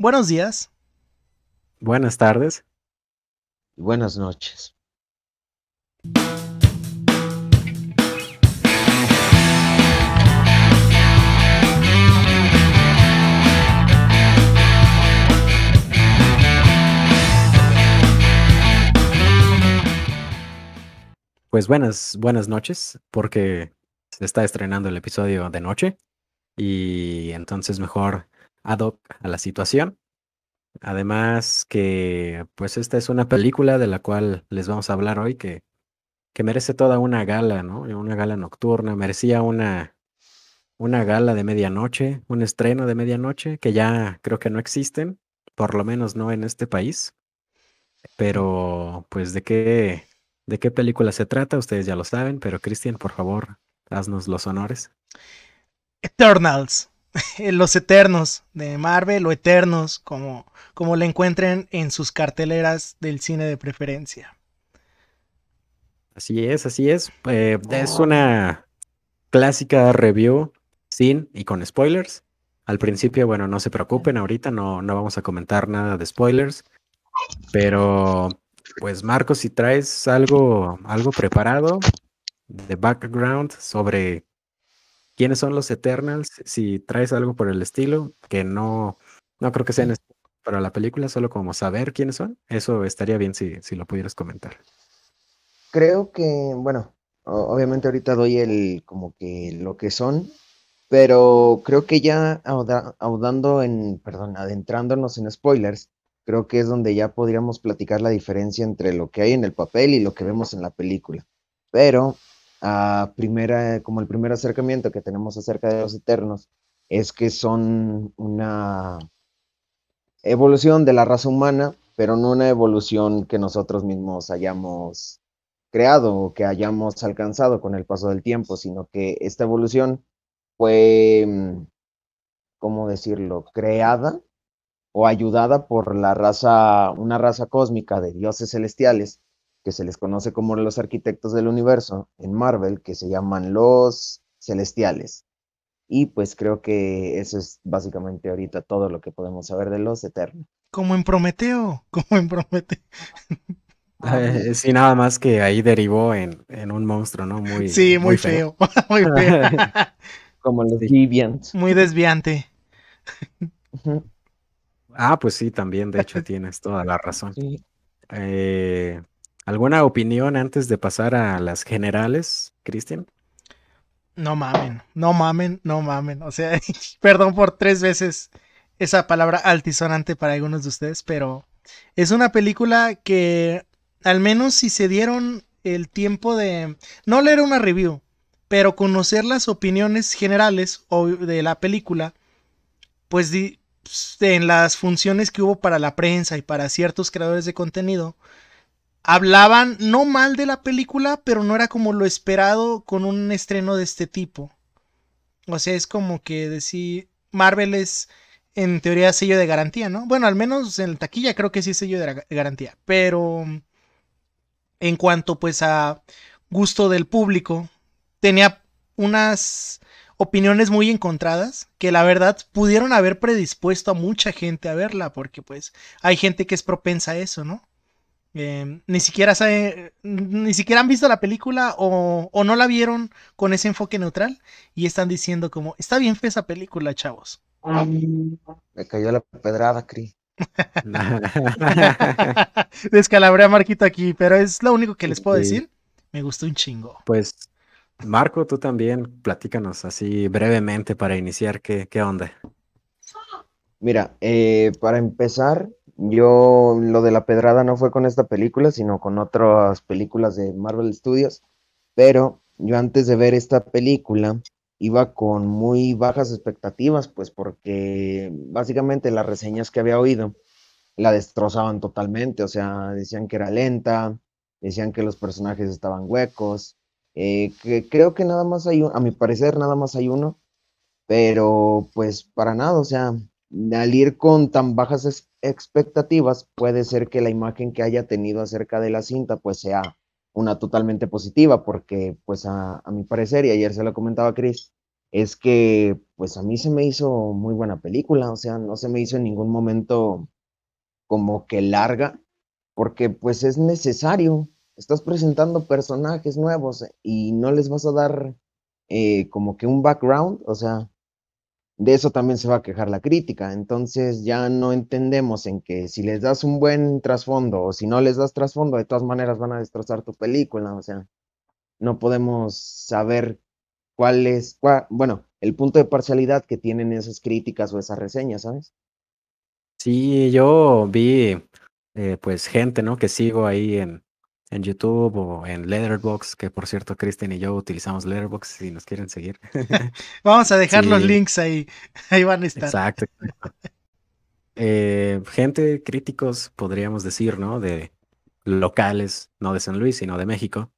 Buenos días. Buenas tardes. Y buenas noches. Pues buenas, buenas noches, porque se está estrenando el episodio de noche y entonces mejor ad hoc a la situación. Además que pues esta es una película de la cual les vamos a hablar hoy que, que merece toda una gala, ¿no? Una gala nocturna, merecía una, una gala de medianoche, un estreno de medianoche que ya creo que no existen, por lo menos no en este país. Pero pues de qué ¿De qué película se trata? Ustedes ya lo saben, pero Cristian, por favor, haznos los honores. Eternals, los Eternos de Marvel o Eternos, como, como le encuentren en sus carteleras del cine de preferencia. Así es, así es. Eh, es una clásica review sin y con spoilers. Al principio, bueno, no se preocupen, ahorita no, no vamos a comentar nada de spoilers, pero pues Marcos, si traes algo, algo preparado de background sobre quiénes son los Eternals, si traes algo por el estilo, que no, no creo que sea para la película, solo como saber quiénes son, eso estaría bien si, si lo pudieras comentar. Creo que, bueno, obviamente ahorita doy el como que lo que son, pero creo que ya audando en, perdón, adentrándonos en spoilers, creo que es donde ya podríamos platicar la diferencia entre lo que hay en el papel y lo que vemos en la película. Pero primera, como el primer acercamiento que tenemos acerca de los Eternos es que son una evolución de la raza humana, pero no una evolución que nosotros mismos hayamos creado o que hayamos alcanzado con el paso del tiempo, sino que esta evolución fue, mm, ¿cómo decirlo?, creada o ayudada por la raza, una raza cósmica de dioses celestiales, que se les conoce como los arquitectos del universo en Marvel, que se llaman los celestiales. Y pues creo que eso es básicamente ahorita todo lo que podemos saber de los eternos. Como en Prometeo, como en Prometeo. Eh, sí, nada más que ahí derivó en, un monstruo, ¿no? Muy, sí, muy, feo. muy feo. como los Deviants. Muy desviante. Ah, pues sí, también, de hecho, tienes toda la razón. Eh, ¿Alguna opinión antes de pasar a las generales, Cristian? No mamen, no mamen, no mamen. O sea, perdón por tres veces esa palabra altisonante para algunos de ustedes, pero es una película que al menos si se dieron el tiempo de no leer una review, pero conocer las opiniones generales de la película, pues di en las funciones que hubo para la prensa y para ciertos creadores de contenido, hablaban no mal de la película, pero no era como lo esperado con un estreno de este tipo. O sea, es como que decir, Marvel es en teoría sello de garantía, ¿no? Bueno, al menos en la taquilla creo que sí sello de garantía, pero en cuanto pues a gusto del público, tenía unas opiniones muy encontradas que la verdad pudieron haber predispuesto a mucha gente a verla porque pues hay gente que es propensa a eso, ¿no? Em, ni siquiera sabe, ni siquiera han visto la película o, no la vieron con ese enfoque neutral y están diciendo como, está bien fe esa película, chavos. Me cayó la pedrada, Cri. Descalabré a Marquito aquí, pero es lo único que les puedo decir. Me gustó un chingo. Pues Marco, tú también, platícanos así brevemente para iniciar, ¿qué, qué onda? Mira, eh, para empezar, yo lo de la pedrada no fue con esta película, sino con otras películas de Marvel Studios, pero yo antes de ver esta película iba con muy bajas expectativas, pues porque básicamente las reseñas que había oído la destrozaban totalmente, o sea, decían que era lenta, decían que los personajes estaban huecos, eh, que creo que nada más hay, a mi parecer, nada más hay uno, pero pues para nada, o sea, al ir con tan bajas expectativas, puede ser que la imagen que haya tenido acerca de la cinta pues sea una totalmente positiva, porque pues a, mi parecer, y ayer se lo comentaba Chris, es que pues a mí se me hizo muy buena película, o sea, no se me hizo en ningún momento como que larga, porque pues es necesario, estás presentando personajes nuevos y no les vas a dar eh, como que un background, o sea, de eso también se va a quejar la crítica. Entonces ya no entendemos en que si les das un buen trasfondo o si no les das trasfondo, de todas maneras van a destrozar tu película. O sea, no podemos saber cuál es, bueno, el punto de parcialidad que tienen esas críticas o esas reseñas, ¿sabes? Sí, yo vi eh, pues gente, ¿no? Que sigo ahí en, en YouTube o en Letterboxd, que por cierto, Kristen y yo utilizamos Letterboxd si nos quieren seguir. Vamos a dejar los links ahí, ahí van a estar. Exacto. Eh, gente, críticos, podríamos decir, ¿no? De locales, no de San Luis, sino de México,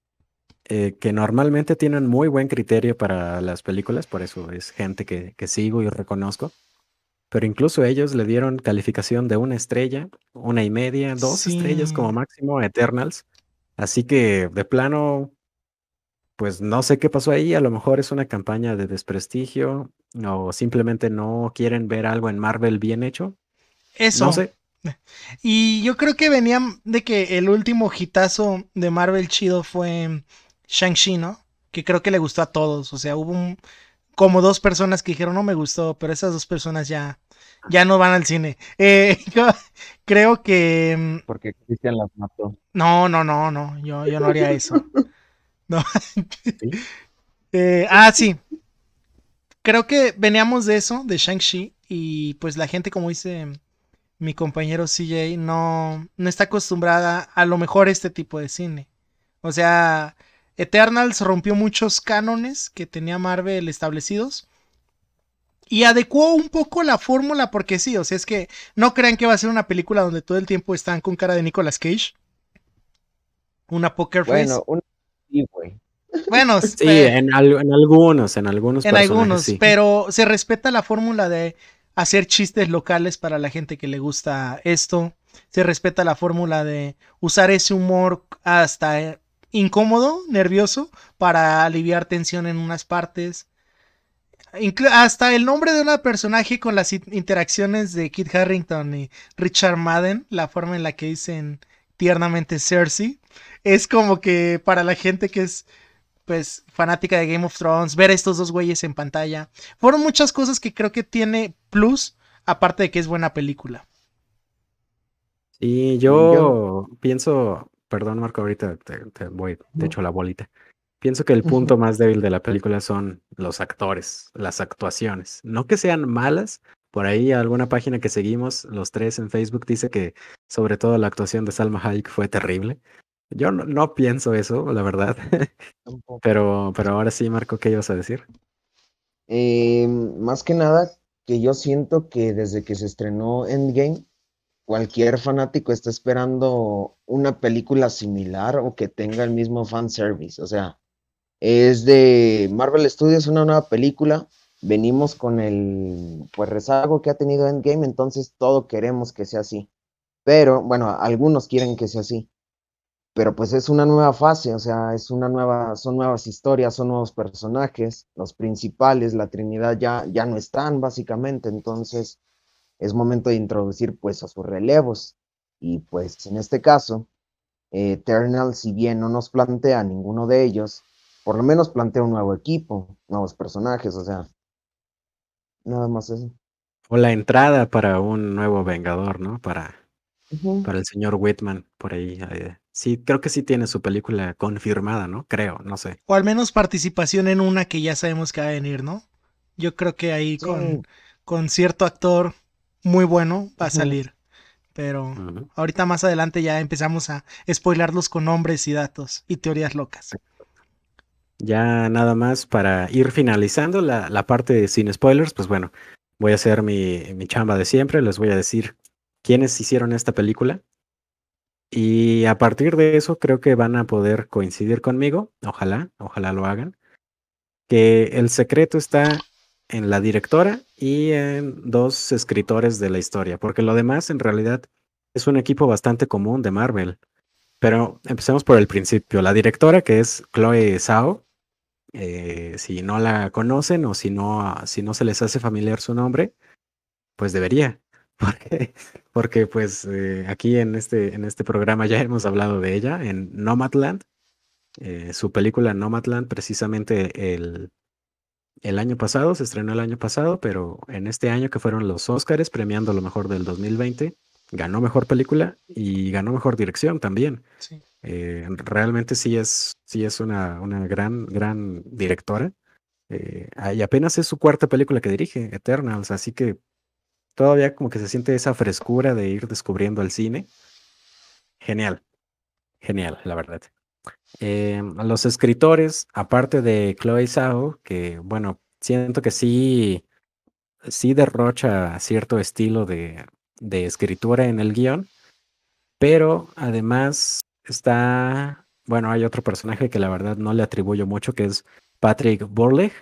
eh, que normalmente tienen muy buen criterio para las películas, por eso es gente que, que sigo y reconozco. Pero incluso ellos le dieron calificación de una estrella, una y media, dos estrellas como máximo a Eternals. Así que de plano, pues no sé qué pasó ahí. A lo mejor es una campaña de desprestigio o simplemente no quieren ver algo en Marvel bien hecho. Eso. No sé. Y yo creo que venían de que el último hitazo de Marvel chido fue Shang-Chi, ¿no? Que creo que le gustó a todos. O sea, hubo como dos personas que dijeron no me gustó, pero esas dos personas ya, ya no van al cine. Eh, creo que. Mm, Porque Cristian las mató. No, no, no, no. Yo, yo no haría eso. No. Eh, ah, sí. Creo que veníamos de eso, de Shang-Chi. Y pues la gente, como dice mi compañero CJ, no, no está acostumbrada a lo mejor a este tipo de cine. O sea, Eternals rompió muchos cánones que tenía Marvel establecidos y adecuó un poco la fórmula porque sí, o sea, es que no crean que va a ser una película donde todo el tiempo están con cara de Nicolas Cage. Una poker face. Bueno, un... Bueno, sí, en, algunos, en algunos. En algunos, pero se respeta la fórmula de hacer chistes locales para la gente que le gusta esto. Se respeta la fórmula de usar ese humor hasta eh, incómodo, nervioso, para aliviar tensión en unas partes hasta el nombre de una personaje con las interacciones de Kit Harrington y Richard Madden, la forma en la que dicen tiernamente Cersei, es como que para la gente que es pues fanática de Game of Thrones, ver a estos dos güeyes en pantalla, fueron muchas cosas que creo que tiene plus, aparte de que es buena película. Y yo, pienso, perdón Marco, ahorita te, voy, te echo la bolita. Pienso que el punto más débil de la película son los actores, las actuaciones. No que sean malas. Por ahí alguna página que seguimos, los tres en Facebook, dice que sobre todo la actuación de Salma Hayek fue terrible. Yo no, pienso eso, la verdad. pero, pero ahora sí, Marco, ¿qué ibas a decir? Eh, más que nada, que yo siento que desde que se estrenó Endgame, cualquier fanático está esperando una película similar o que tenga el mismo fanservice. O sea, es de Marvel Studios, una nueva película. Venimos con el pues rezago que ha tenido Endgame, entonces todo queremos que sea así. Pero bueno, algunos quieren que sea así. Pero pues es una nueva fase, o sea, es una nueva, son nuevas historias, son nuevos personajes, los principales, la Trinidad ya, ya no están básicamente, entonces es momento de introducir pues a sus relevos. Y pues en este caso, Eternal, si bien no nos plantea ninguno de ellos, por lo menos plantea un nuevo equipo, nuevos personajes, o sea, nada más eso. O la entrada para un nuevo Vengador, ¿no? Para, para el señor Whitman, por ahí. Eh, sí, creo que sí tiene su película confirmada, ¿no? Creo, no sé. O al menos participación en una que ya sabemos que va a venir, ¿no? Yo creo que ahí con, con cierto actor muy bueno va a salir. Pero ahorita más adelante ya empezamos a spoilarlos con nombres y datos y teorías locas. Ya nada más para ir finalizando la, la parte sin spoilers, pues bueno, voy a hacer mi, mi chamba de siempre, les voy a decir quiénes hicieron esta película. Y a partir de eso creo que van a poder coincidir conmigo, ojalá, ojalá lo hagan, que el secreto está en la directora y en dos escritores de la historia, porque lo demás en realidad es un equipo bastante común de Marvel. Pero empecemos por el principio. La directora, que es Chloe Zhao, Eh, si no la conocen o si no, si no se les hace familiar su nombre, pues debería. Porque, porque pues eh, aquí en este, en este programa ya hemos hablado de ella, en Nomadland. Eh, su película Nomadland, precisamente el, el año pasado, se estrenó el año pasado, pero en este año que fueron los Oscars premiando lo mejor del 2020, ganó mejor película y ganó mejor dirección también. Sí. Eh, realmente sí es, sí es una, una gran, gran directora. Eh, y apenas es su cuarta película que dirige, Eternals, así que todavía como que se siente esa frescura de ir descubriendo el cine. Genial, genial, la verdad. Eh, los escritores, aparte de Chloe Zhao, que bueno, siento que sí, sí derrocha cierto estilo de, de escritura en el guion, pero además está, bueno, hay otro personaje que la verdad no le atribuyo mucho, que es Patrick Borleg.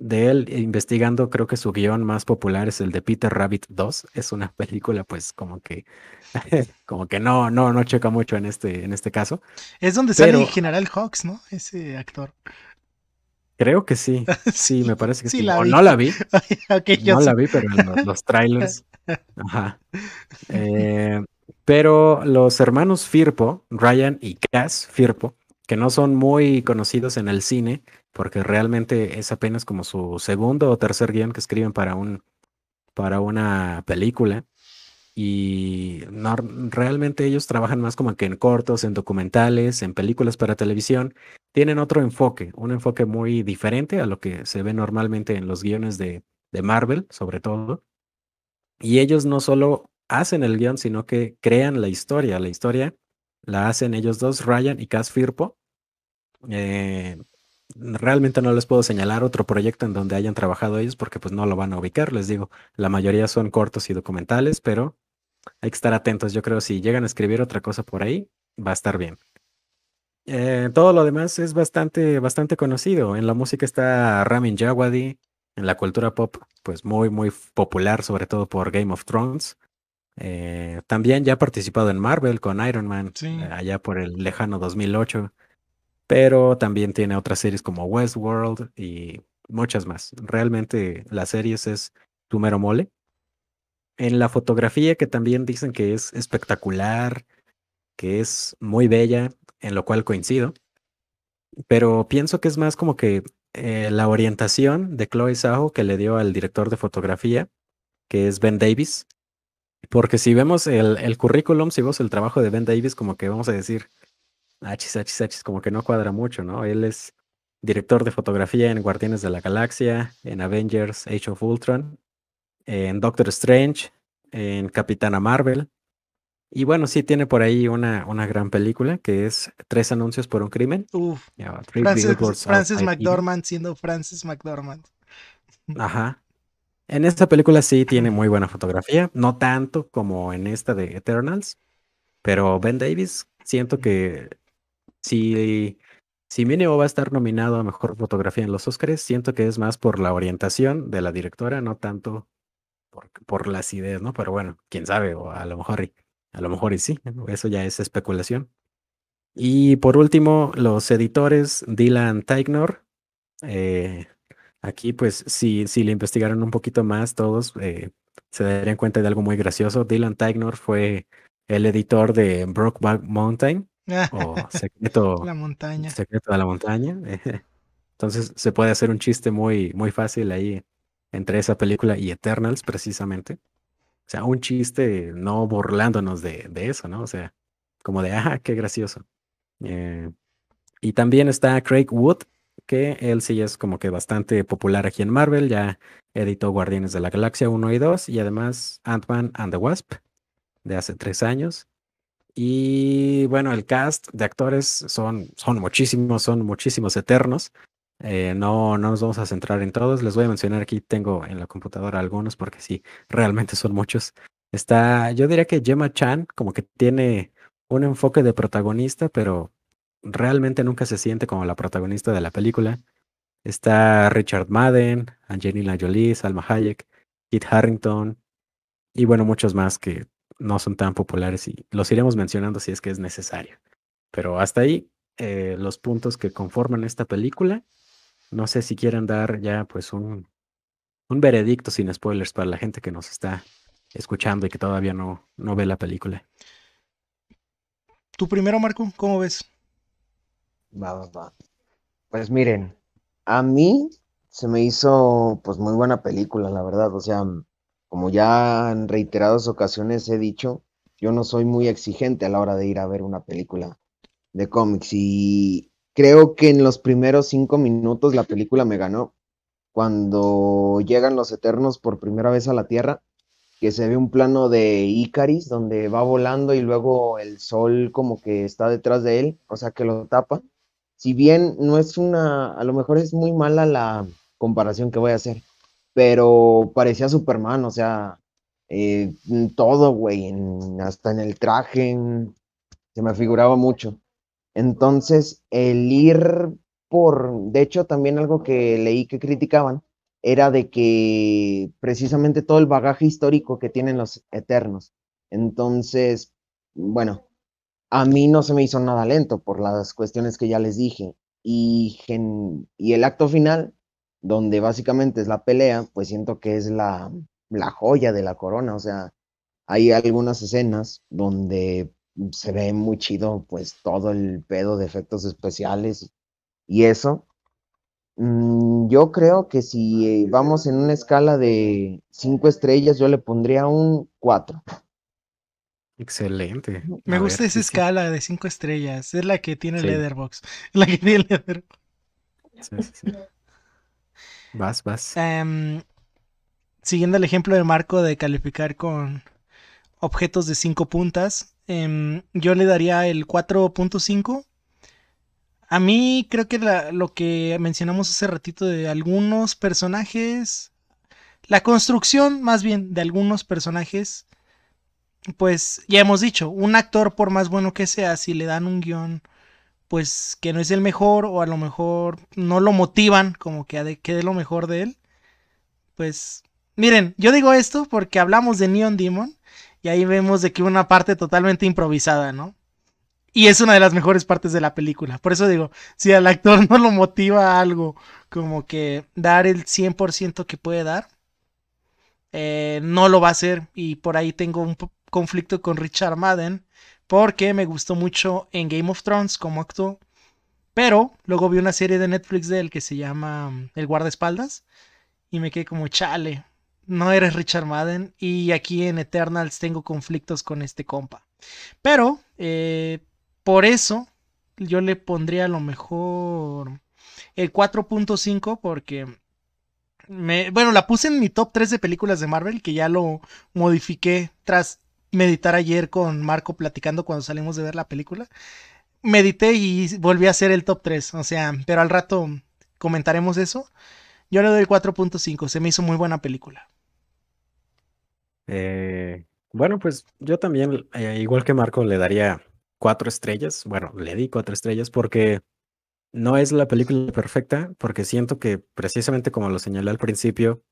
De él, investigando, creo que su guion más popular es el de Peter Rabbit 2. Es una película, pues, como que, como que no, no, no checa mucho en este, en este caso. Es donde sale el General Hawks, ¿no? Ese actor. Creo que sí. Sí, me parece que sí. o no la vi. no la vi, pero en los, los trailers. Ajá. Eh, pero los hermanos Firpo, Ryan y Cass Firpo, que no son muy conocidos en el cine, porque realmente es apenas como su segundo o tercer guion que escriben para un para una película. Y no, realmente ellos trabajan más como que en cortos, en documentales, en películas para televisión. Tienen otro enfoque, un enfoque muy diferente a lo que se ve normalmente en los guiones de, de Marvel, sobre todo. Y ellos no solo hacen el guion, sino que crean la historia. La historia la hacen ellos dos, Ryan y Cass Firpo. Eh, realmente no les puedo señalar otro proyecto en donde hayan trabajado ellos porque pues no lo van a ubicar, les digo, la mayoría son cortos y documentales, pero hay que estar atentos, yo creo si llegan a escribir otra cosa por ahí, va a estar bien. Eh, todo lo demás es bastante, bastante conocido. En la música está Ramin Djawadi, en la cultura pop, pues muy, muy popular, sobre todo por Game of Thrones. Eh, también ya ha participado en Marvel con Iron Man, eh, allá por el lejano 2008, pero también tiene otras series como Westworld y muchas más. Realmente las series es tu mero mole. En la fotografía, que también dicen que es espectacular, que es muy bella, en lo cual coincido, pero pienso que es más como que eh, la orientación de Chloe Zhao que le dio al director de fotografía, que es Ben Davis. Porque si vemos el, el currículum, si vemos el trabajo de Ben Davis, como que vamos a decir, achis, achis, achis, como que no cuadra mucho, ¿no? Él es director de fotografía en Guardianes de la Galaxia, en Avengers, Age of Ultron, en Doctor Strange, en Capitana Marvel, y bueno, sí tiene por ahí una, una gran película que es Tres anuncios por un crimen. Uf. Francis, McDormand siendo Francis McDormand. Ajá. En esta película sí tiene muy buena fotografía, no tanto como en esta de Eternals, pero Ben Davis siento que si, si va a estar nominado a Mejor Fotografía en los Oscars, siento que es más por la orientación de la directora, no tanto por, por las ideas, ¿no? Pero bueno, quién sabe, o a lo mejor a lo mejor y sí, eso ya es especulación. Y por último, los editores Dylan Teignor. Eh, aquí, pues, si, si le investigaron un poquito más, todos eh, se darían cuenta de algo muy gracioso. Dylan Teignor fue el editor de Brokeback Mountain o Secreto, la montaña. Secreto de la Montaña. Entonces se puede hacer un chiste muy, muy fácil ahí entre esa película y Eternals, precisamente. O sea, un chiste no burlándonos de, de eso, ¿no? O sea, como de, ah, qué gracioso. Eh, y también está Craig Wood, que él sí es como que bastante popular aquí en Marvel, ya editó Guardianes de la Galaxia 1 y 2 y además Ant-Man and the Wasp de hace tres años. Y bueno, el cast de actores son, son muchísimos, son muchísimos eternos. Eh, no, no nos vamos a centrar en todos. Les voy a mencionar aquí, tengo en la computadora algunos porque sí, realmente son muchos. Está, yo diría que Gemma Chan como que tiene un enfoque de protagonista, pero realmente nunca se siente como la protagonista de la película. Está Richard Madden, Angelina Jolie, Salma Hayek, Kit Harrington y bueno, muchos más que no son tan populares y los iremos mencionando si es que es necesario. Pero hasta ahí eh, los puntos que conforman esta película no sé si quieren dar ya pues un, un veredicto sin spoilers para la gente que nos está escuchando y que todavía no, no ve la película. ¿Tú primero, Marco? ¿Cómo ves? Va, va, va. Pues miren, a mí se me hizo pues muy buena película, la verdad. O sea, como ya en reiteradas ocasiones he dicho, yo no soy muy exigente a la hora de ir a ver una película de cómics y creo que en los primeros cinco minutos la película me ganó. Cuando llegan los Eternos por primera vez a la Tierra, que se ve un plano de Icaris donde va volando y luego el sol como que está detrás de él, o sea que lo tapa. Si bien no es una, a lo mejor es muy mala la comparación que voy a hacer, pero parecía Superman, o sea, eh, todo, güey, hasta en el traje, se me figuraba mucho. Entonces, el ir por, de hecho, también algo que leí que criticaban era de que precisamente todo el bagaje histórico que tienen los Eternos. Entonces, bueno, a mí no se me hizo nada lento por las cuestiones que ya les dije. Y, el acto final, donde básicamente es la pelea, pues siento que es la, la joya de la corona. O sea, hay algunas escenas donde se ve muy chido, pues todo el pedo de efectos especiales y eso. Mm, yo creo que si vamos en una escala de cinco estrellas, yo le pondría un 4. Excelente. Me gusta esa escala de cinco estrellas. Es la que tiene el Leatherbox. La que tiene Leatherbox. Sí, sí, vas, vas. Em, siguiendo el ejemplo de Marco de calificar con objetos de cinco puntas, em, yo le daría el 4.5. A mí creo que lo que mencionamos hace ratito de algunos personajes, la construcción más bien de algunos personajes, pues ya hemos dicho, un actor por más bueno que sea, si le dan un guion pues que no es el mejor o a lo mejor no lo motivan como que quede lo mejor de él, pues miren, yo digo esto porque hablamos de Neon Demon y ahí vemos de que una parte totalmente improvisada, ¿no? Y es una de las mejores partes de la película. Por eso digo, si al actor no lo motiva algo como que dar el 100% que puede dar, eh, no lo va a hacer. Y por ahí tengo un conflicto con Richard Madden, porque me gustó mucho en Game of Thrones como actuó. Pero luego vi una serie de Netflix de él que se llama mm, El guardaespaldas. Y me quedé como, chale, no eres Richard Madden y aquí en Eternals tengo conflictos con este compa. Pero eh, por eso yo le pondría a lo mejor el 4.5 porque me, bueno, la puse en mi top 3 de películas de Marvel que ya lo modifiqué tras meditar ayer con Marco platicando cuando salimos de ver la película. Medité y volví a hacer el top 3, o sea, pero al rato comentaremos eso. Yo le doy 4.5, se me hizo muy buena película. Eh, bueno, pues yo también, eh, igual que Marco, le daría cuatro estrellas. Bueno, le di cuatro estrellas porque no es la película perfecta, porque siento que precisamente como lo señalé al principio,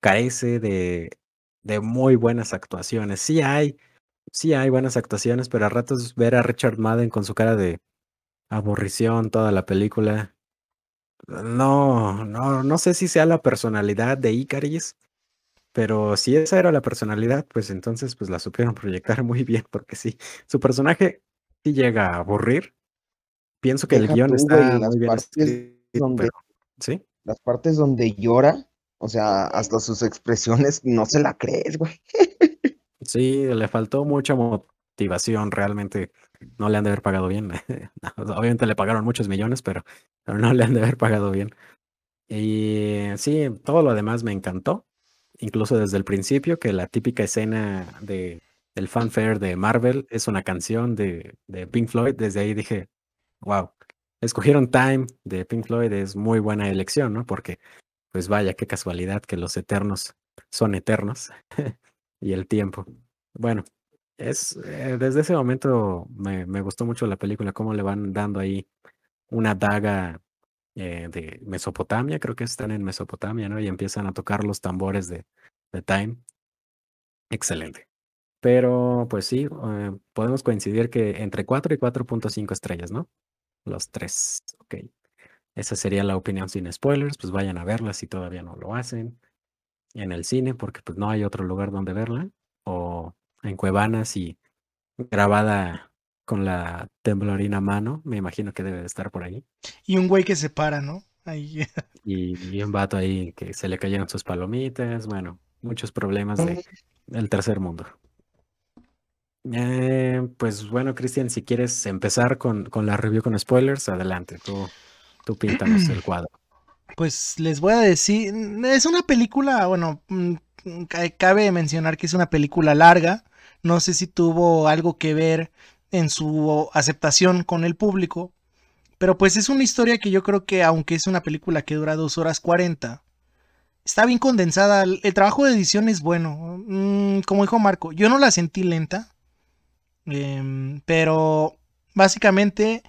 carece de, de muy buenas actuaciones. Sí hay, sí hay buenas actuaciones, pero a ratos ver a Richard Madden con su cara de aburrición toda la película. No, no, no sé si sea la personalidad de Icaris, pero si esa era la personalidad, pues entonces pues la supieron proyectar muy bien, porque sí, su personaje sí llega a aburrir. Pienso que el guion está muy bien donde, ¿sí? Las partes donde llora, o sea, hasta sus expresiones no se la crees, güey. Sí, le faltó mucha motivación, realmente no le han de haber pagado bien. Obviamente le pagaron muchos millones, pero, no le han de haber pagado bien. Y sí, todo lo demás me encantó incluso desde el principio, que la típica escena de, del fanfare de Marvel es una canción de, de Pink Floyd. Desde ahí dije, wow, escogieron Time de Pink Floyd, es muy buena elección, ¿no? Porque, pues vaya, qué casualidad que los eternos son eternos y el tiempo. Bueno, es eh, desde ese momento me, me, gustó mucho la película, cómo le van dando ahí una daga eh, de Mesopotamia, creo que están en Mesopotamia, ¿no? Y empiezan a tocar los tambores de, de Time. Excelente. Pero, pues sí, eh, podemos coincidir que entre 4 y 4.5 estrellas, ¿no? Los tres, ok. Esa sería la opinión sin spoilers, pues vayan a verla si todavía no lo hacen. En el cine, porque pues no hay otro lugar donde verla. O en Cuevanas y grabada con la temblorina mano, me imagino que debe de estar por ahí. Y un güey que se para, ¿no? Ahí. Y, y un vato ahí que se le cayeron sus palomitas, bueno, muchos problemas de, del tercer mundo. Eh, pues bueno, Cristian, si quieres empezar con, con la review con spoilers, adelante, tú, tú píntanos el cuadro. Pues les voy a decir, es una película, bueno, mm, ca- cabe mencionar que es una película larga, no sé si tuvo algo que ver en su aceptación con el público, pero pues es una historia que yo creo que aunque es una película que dura 2 horas 40, está bien condensada, el, el trabajo de edición es bueno, Mm, como dijo Marco, yo no la sentí lenta, em, pero básicamente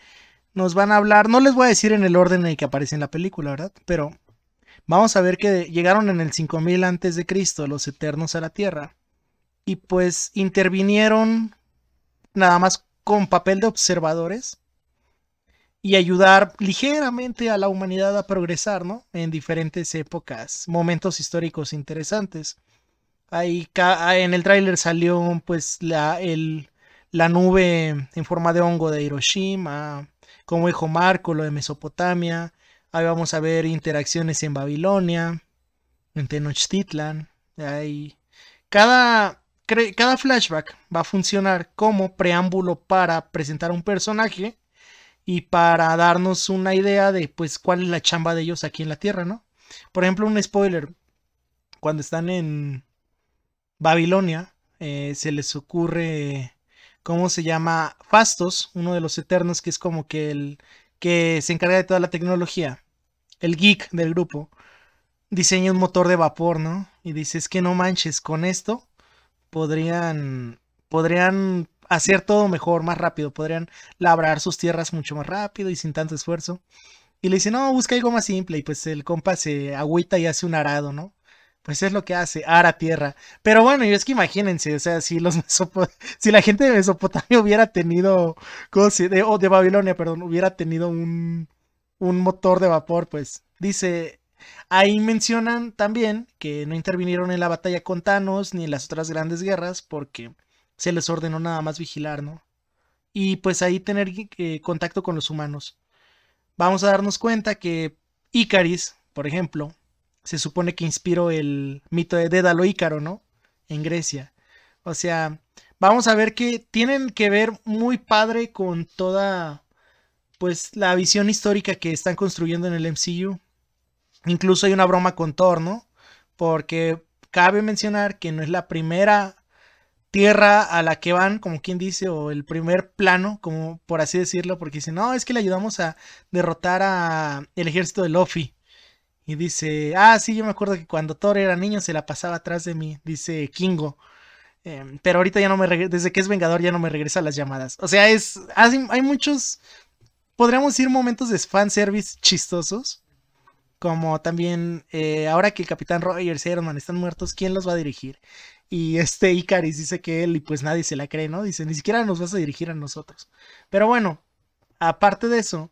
nos van a hablar, no les voy a decir en el orden en el que aparece en la película, ¿verdad? Pero vamos a ver que llegaron en el 5000 antes de Cristo los eternos a la Tierra y pues intervinieron nada más con papel de observadores y ayudar ligeramente a la humanidad a progresar, ¿no? En diferentes épocas, momentos históricos interesantes. Ahí ca- en el tráiler salió pues la, el, la nube en forma de hongo de Hiroshima, como dijo Marco, lo de Mesopotamia. Ahí vamos a ver interacciones en Babilonia, en Tenochtitlan. Ahí. Cada, cada flashback va a funcionar como preámbulo para presentar un personaje y para darnos una idea de pues cuál es la chamba de ellos aquí en la Tierra, ¿no? Por ejemplo, un spoiler. Cuando están en Babilonia, eh, se les ocurre, ¿cómo se llama? Fastos, uno de los eternos, que es como que el que se encarga de toda la tecnología, el geek del grupo, diseña un motor de vapor, ¿no? Y dice, es que no manches, con esto podrían, podrían hacer todo mejor, más rápido, podrían labrar sus tierras mucho más rápido y sin tanto esfuerzo. Y le dice, no, busca algo más simple. Y pues el compa se agüita y hace un arado, ¿no? Pues es lo que hace, ara tierra. Pero bueno, es que imagínense, o sea, si los Mesopo- si la gente de Mesopotamia hubiera tenido, ¿cómo se- de, o de Babilonia, perdón, hubiera tenido un, un motor de vapor, pues dice, ahí mencionan también que no intervinieron en la batalla con Thanos ni en las otras grandes guerras porque se les ordenó nada más vigilar, ¿no? Y pues ahí tener eh, contacto con los humanos. Vamos a darnos cuenta que Icaris, por ejemplo, se supone que inspiró el mito de Dédalo Ícaro, ¿no? En Grecia. O sea, vamos a ver que tienen que ver muy padre con toda, pues, la visión histórica que están construyendo en el MCU. Incluso hay una broma con Thor, ¿no? Porque cabe mencionar que no es la primera tierra a la que van, como quien dice, o el primer plano, como por así decirlo, porque dicen, no, es que le ayudamos a derrotar a el ejército de Luffy. Y dice, ah, sí, yo me acuerdo que cuando Thor era niño se la pasaba atrás de mí, dice Kingo. Em, pero ahorita ya no me regresa, desde que es Vengador ya no me regresa las llamadas. O sea, es, hay, muchos, podríamos decir momentos de fanservice chistosos. Como también, eh, ahora que el Capitán Rogers y Iron Man están muertos, ¿quién los va a dirigir? Y este Icaris dice que él, y pues nadie se la cree, ¿no? Dice, ni siquiera nos vas a dirigir a nosotros. Pero bueno, aparte de eso,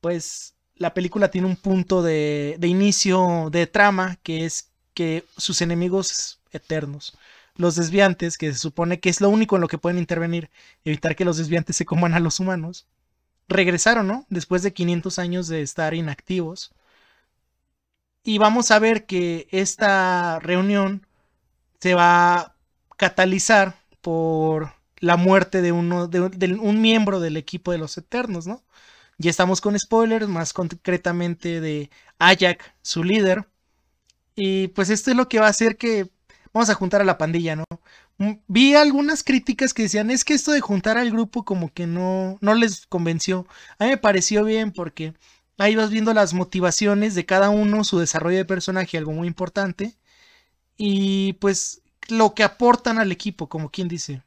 pues la película tiene un punto de, inicio de trama que es que sus enemigos eternos, los desviantes, que se supone que es lo único en lo que pueden intervenir, evitar que los desviantes se coman a los humanos, regresaron, ¿no? Después de 500 años de estar inactivos. Y vamos a ver que esta reunión se va a catalizar por la muerte de uno de un miembro del equipo de los Eternos, ¿no? Ya estamos con spoilers, más concretamente de Ayak, su líder. Y pues esto es lo que va a hacer que vamos a juntar a la pandilla, ¿no? Mm, Vi algunas críticas que decían, es que esto de juntar al grupo como que no, no les convenció. A mí me pareció bien porque ahí vas viendo las motivaciones de cada uno, su desarrollo de personaje, algo muy importante. Y pues lo que aportan al equipo, como quien dice.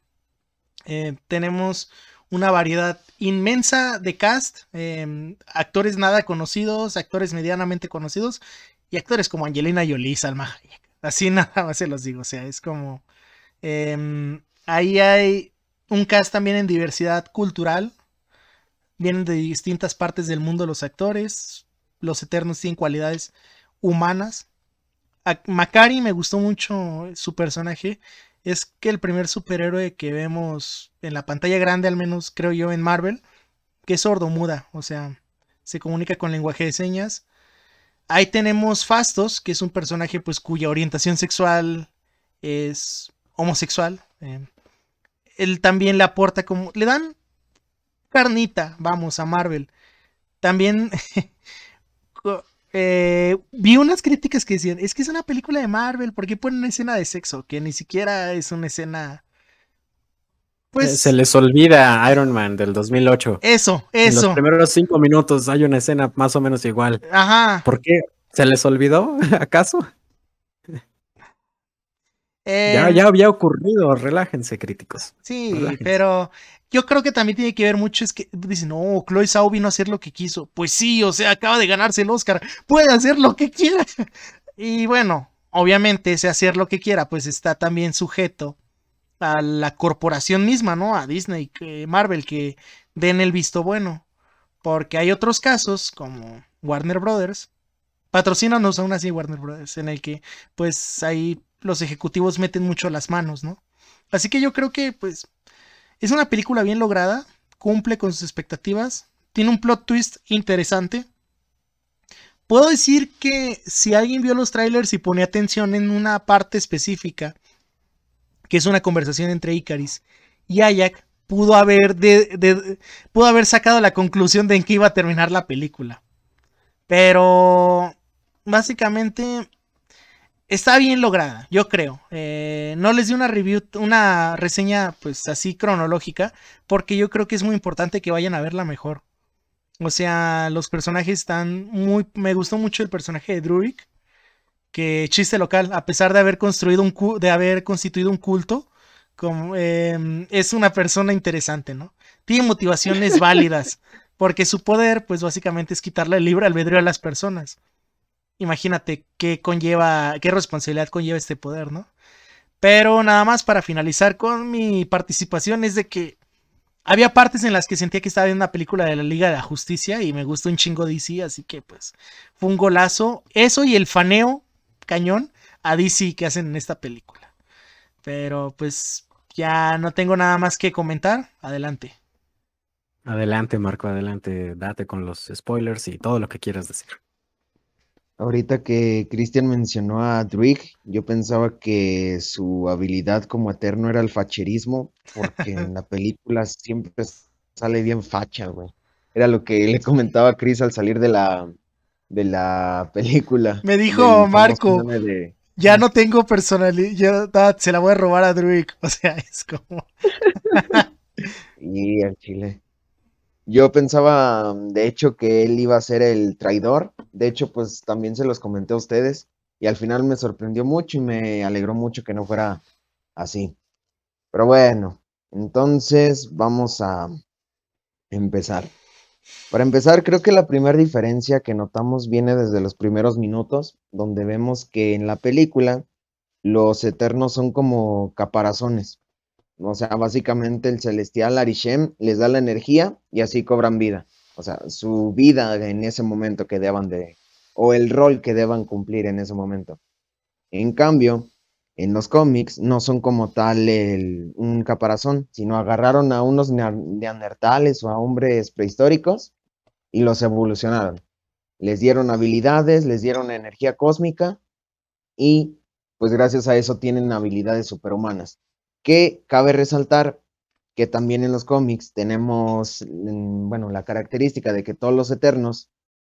Eh, tenemos una variedad inmensa de cast, eh, actores nada conocidos, actores medianamente conocidos y actores como Angelina Jolie, Salma Hayek. Así nada más se los digo, o sea, es como... eh, ahí hay un cast también en diversidad cultural, vienen de distintas partes del mundo los actores, los Eternos tienen cualidades humanas. A Macari me gustó mucho su personaje. Es que el primer superhéroe que vemos en la pantalla grande, al menos creo yo, en Marvel, que es sordo-muda, o sea, se comunica con lenguaje de señas. Ahí tenemos Fastos, que es un personaje pues cuya orientación sexual es homosexual. eh, él también le aporta como... Le dan carnita, vamos, a Marvel. También eh, vi unas críticas que decían, es que es una película de Marvel, ¿por qué ponen una escena de sexo? Que ni siquiera es una escena... Pues Se les olvida Iron Man del 2008. eso, En eso. los primeros cinco minutos hay una escena más o menos igual. Ajá. ¿Por qué? ¿Se les olvidó? ¿Acaso? Ya, eh, ya había ocurrido. Relájense, críticos. Sí, Relájense. pero yo creo que también tiene que ver mucho, es que dicen, no, Chloe Zhao vino a hacer lo que quiso. Pues sí, o sea, acaba de ganarse el Oscar, puede hacer lo que quiera. Y bueno, obviamente ese hacer lo que quiera, pues está también sujeto a la corporación misma, ¿no? A Disney, Marvel, que den el visto bueno. Porque hay otros casos, como Warner Brothers, patrocínanos aún así Warner Brothers, en el que pues ahí los ejecutivos meten mucho las manos, ¿no? Así que yo creo que pues es una película bien lograda, cumple con sus expectativas, tiene un plot twist interesante. Puedo decir que si alguien vio los trailers y pone atención en una parte específica, que es una conversación entre Icaris y Ayak, pudo haber, pudo haber sacado la conclusión de en qué iba a terminar la película. Pero básicamente está bien lograda, yo creo. Eh, no les di una review, una reseña pues así cronológica, porque yo creo que es muy importante que vayan a verla mejor. O sea, los personajes están muy... Me gustó mucho el personaje de Drurik, que chiste local, a pesar de haber construido un de haber constituido un culto, como, em, es una persona interesante, ¿no? Tiene motivaciones válidas, porque su poder, pues básicamente es quitarle el libre albedrío a las personas. Imagínate qué conlleva, qué responsabilidad conlleva este poder, ¿no? Pero nada más para finalizar con mi participación es de que había partes en las que sentía que estaba viendo una película de la Liga de la Justicia y me gustó un chingo DC, así que pues fue un golazo. Eso y el faneo cañón a DC que hacen en esta película. Pero pues ya no tengo nada más que comentar. Adelante. Adelante, Marco, adelante. Date con los spoilers y todo lo que quieras decir. Ahorita que Christian mencionó a Druig, yo pensaba que su habilidad como eterno era el facherismo, porque en la película siempre sale bien facha, güey. Era lo que le comentaba a Chris al salir de la, de la película. Me dijo Marco, de- Ya no tengo personalidad, se la voy a robar a Druid. O sea, es como. Y al chile. Yo pensaba, de hecho, que él iba a ser el traidor. De hecho, pues también se los comenté a ustedes. Y al final me sorprendió mucho y me alegró mucho que no fuera así. Pero bueno, entonces vamos a empezar. Para empezar, creo que la primera diferencia que notamos viene desde los primeros minutos, donde vemos que en la película los eternos son como caparazones. O sea, básicamente el celestial Arishem les da la energía y así cobran vida. O sea, su vida en ese momento que deban de, o el rol que deban cumplir en ese momento. En cambio, en los cómics no son como tal un caparazón, sino agarraron a unos nea- neandertales o a hombres prehistóricos y los evolucionaron. Les dieron habilidades, les dieron energía cósmica y pues gracias a eso tienen habilidades superhumanas. Que cabe resaltar que también en los cómics tenemos, mm, bueno, la característica de que todos los eternos